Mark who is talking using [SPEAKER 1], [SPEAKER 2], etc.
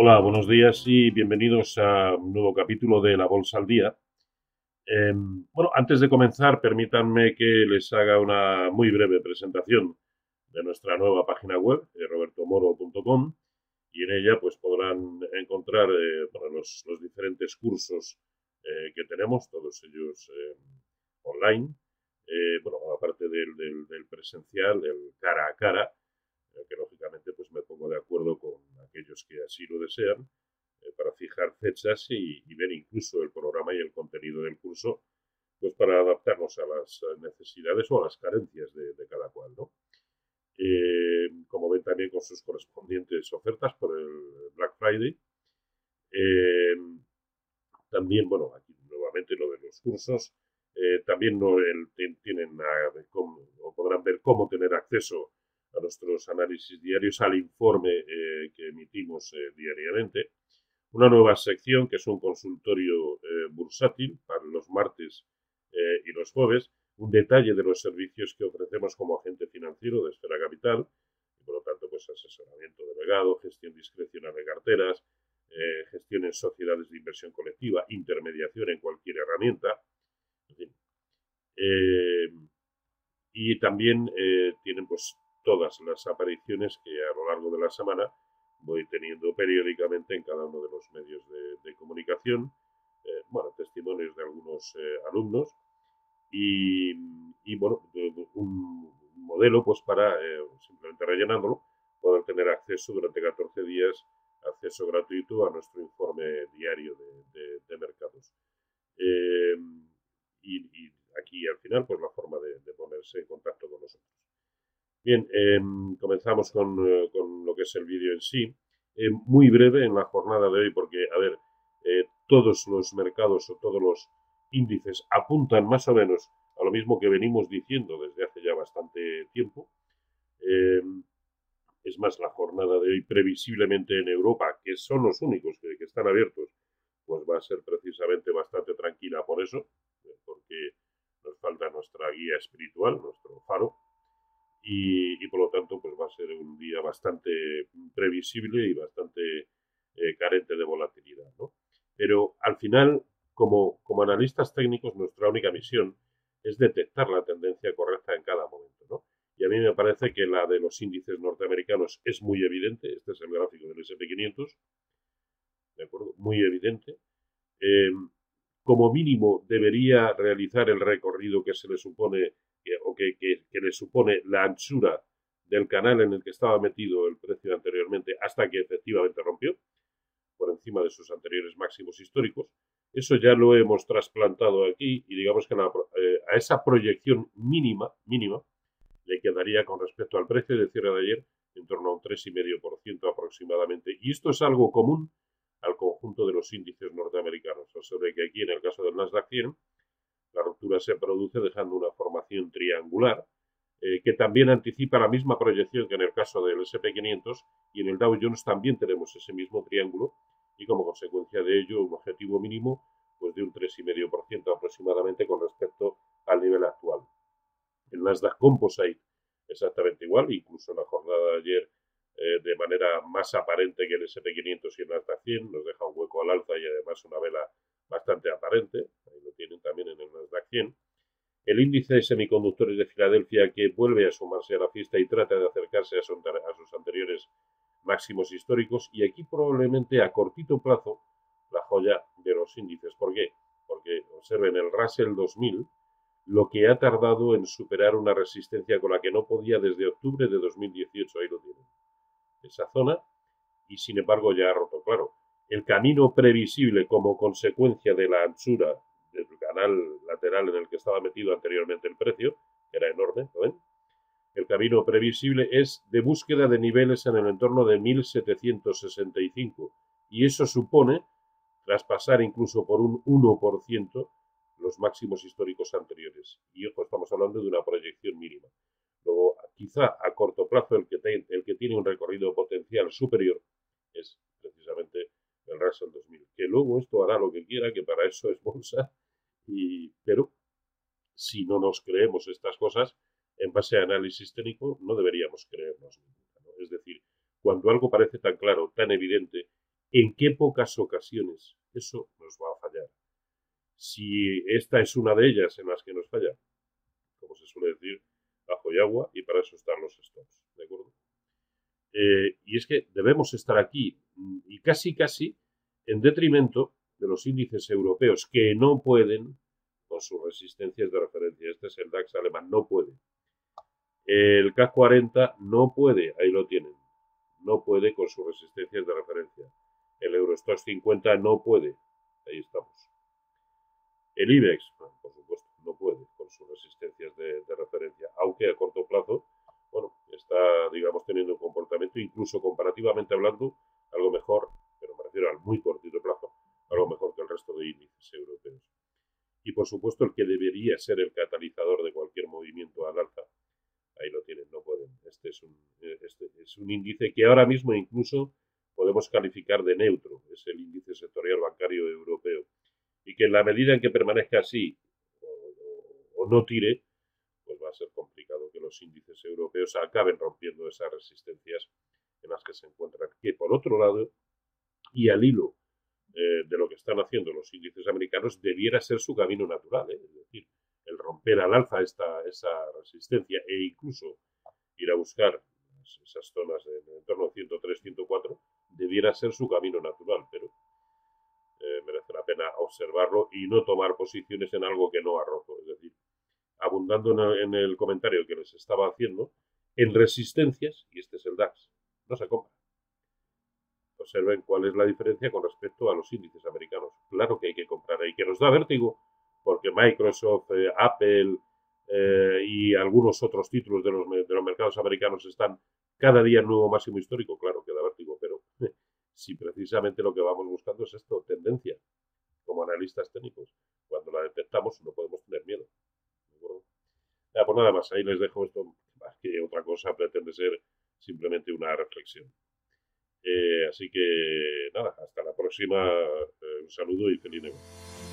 [SPEAKER 1] Hola, buenos días y bienvenidos a un nuevo capítulo de La Bolsa al Día. Em, bueno, antes de comenzar, permítanme que les haga una muy breve presentación de nuestra nueva página web, eh, robertomoro.com, y en ella pues podrán encontrar eh, los, diferentes cursos eh, que tenemos, todos ellos em, online, bueno, aparte del, del, presencial, del cara a cara, que lógicamente pues me pongo de acuerdo con aquellos que así lo desean, eh, para fijar fechas y, ver incluso el programa y el contenido del curso, pues para adaptarnos a las necesidades o a las carencias de, cada cual, ¿no? Eh, como ven también con sus correspondientes ofertas por el Black Friday. Eh, también, bueno, aquí nuevamente lo de los cursos, también no, tienen o podrán ver cómo tener acceso a nuestros análisis diarios, al informe eh, que emitimos eh, diariamente. Una nueva sección que es un consultorio eh, bursátil para los martes y los jueves. Un detalle de los servicios que ofrecemos como agente financiero de Esfera Capital. Y por lo tanto, pues asesoramiento delegado, gestión discrecional de carteras, gestión en sociedades de inversión colectiva, intermediación en cualquier herramienta. y también tienen pues todas las apariciones que a lo largo de la semana voy teniendo periódicamente en cada uno de los medios de, comunicación, eh, bueno, testimonios de algunos eh, alumnos y, bueno, un modelo pues para, eh, simplemente rellenándolo, poder tener acceso durante 14 días, acceso gratuito a nuestro informe diario de, mercados. Y, aquí al final, pues la forma de ponerse en contacto con nosotros. Bien, em, comenzamos con, eh, con, lo que es el vídeo en sí. Eh, muy breve en la jornada de hoy porque, a ver, eh, todos los mercados o todos los índices apuntan más o menos a lo mismo que venimos diciendo desde hace ya bastante tiempo. Em, es más, la jornada de hoy previsiblemente en Europa, que son los únicos que, que están abiertos, pues va a ser precisamente bastante tranquila por eso, porque nos falta nuestra guía espiritual, nuestro faro, y, por lo tanto pues va a ser un día bastante previsible y bastante eh, carente de volatilidad. ¿no? Pero al final, como, como analistas técnicos, nuestra única misión es detectar la tendencia correcta en cada momento. ¿no? Y a mí me parece que la de los índices norteamericanos es muy evidente. Este es el gráfico del SP500. ¿De acuerdo? Muy evidente. Eh, como mínimo debería realizar el recorrido que se le supone o que, le supone la anchura del canal en el que estaba metido el precio anteriormente hasta que efectivamente rompió por encima de sus anteriores máximos históricos. Eso ya lo hemos trasplantado aquí y digamos que eh, a esa proyección mínima, mínima le quedaría con respecto al precio de cierre de ayer en torno a un 3,5% aproximadamente. Y esto es algo común al conjunto de los índices norteamericanos. Sobre que aquí en el caso del Nasdaq 100 la ruptura se produce dejando una formación triangular eh, que también anticipa la misma proyección que en el caso del SP500 y en el Dow Jones también tenemos ese mismo triángulo y como consecuencia de ello un objetivo mínimo pues de un 3,5% aproximadamente con respecto al nivel actual. El Nasdaq Composite exactamente igual, incluso en la jornada de ayer eh, de manera más aparente que el SP500 y el Nasdaq 100, nos deja un hueco al alza y además una vela bastante aparente, ahí lo tienen también en el 100. El índice de semiconductores de Filadelfia que vuelve a sumarse a la fiesta y trata de acercarse a, sus anteriores máximos históricos y aquí probablemente a cortito plazo la joya de los índices. ¿Por qué? Porque observen el Russell 2000 lo que ha tardado en superar una resistencia con la que no podía desde octubre de 2018, ahí lo tienen. Esa zona y sin embargo ya ha roto, claro el camino previsible como consecuencia de la anchura del canal lateral en el que estaba metido anteriormente el precio, que era enorme? El camino previsible es de búsqueda de niveles en el entorno de 1765 y eso supone traspasar incluso por un 1% los máximos históricos anteriores. Y ojo, estamos hablando de una proyección mínima. Luego, quizá a corto plazo, el que, el que tiene un recorrido potencial superior es precisamente el Russell 2000. Que luego esto hará lo que quiera, que para eso es bolsa, y, pero si no nos creemos estas cosas, en base a análisis técnico, no deberíamos creernos ninguna. Es decir, cuando algo parece tan claro, tan evidente, en qué pocas ocasiones eso nos va a fallar. Si esta es una de ellas en las que nos falla, como se suele decir, bajo y agua, y para eso están los stops, ¿de acuerdo? Eh, y es que debemos estar aquí y casi, casi en detrimento de los índices europeos que no pueden con sus resistencias de referencia. Este es el DAX alemán, no puede. El CAC 40 no puede, ahí lo tienen, no puede con sus resistencias de referencia. El Eurostox 50 no puede, ahí estamos. El IBEX, por supuesto, no puede con sus resistencias de, de referencia, aunque a corto plazo, bueno, está, digamos, teniendo un comportamiento, incluso comparativamente hablando, algo mejor, pero me refiero al muy cortito plazo, algo mejor que el resto de índices europeos. Y por supuesto, el que debería ser el catalizador de cualquier movimiento al alza, ahí lo tienen, no pueden. Este es un, este es un índice que ahora mismo incluso podemos calificar de neutro, es el índice sectorial bancario europeo. Y que en la medida en que permanezca así o, o no tire, pues va a ser complicado que los índices europeos acaben rompiendo esas resistencias en las que se encuentran. Que por otro lado, y al hilo eh, de lo que están haciendo los índices americanos, debiera ser su camino natural, ¿eh? es decir, el romper al alza esta, esa resistencia e incluso ir a buscar esas zonas en el entorno 103, 104, debiera ser su camino natural, pero eh, merece la pena observarlo y no tomar posiciones en algo que no arrojo. Es decir, abundando en el, comentario que les estaba haciendo, en resistencias, y este es el DAX, no se compra. Observen cuál es la diferencia con respecto a los índices americanos. Claro que hay que comprar ahí, que nos da vértigo, porque Microsoft, eh, Apple eh, y algunos otros títulos de los, de los mercados americanos están cada día en nuevo máximo histórico. Claro que da vértigo, pero si precisamente lo que vamos buscando es esto, tendencia, como analistas técnicos. Cuando la detectamos no podemos tener miedo. pues nada más, ahí les dejo esto, más que otra cosa, pretende ser simplemente una reflexión. Eh, así que nada, hasta la próxima. Eh, un saludo y feliz negocio.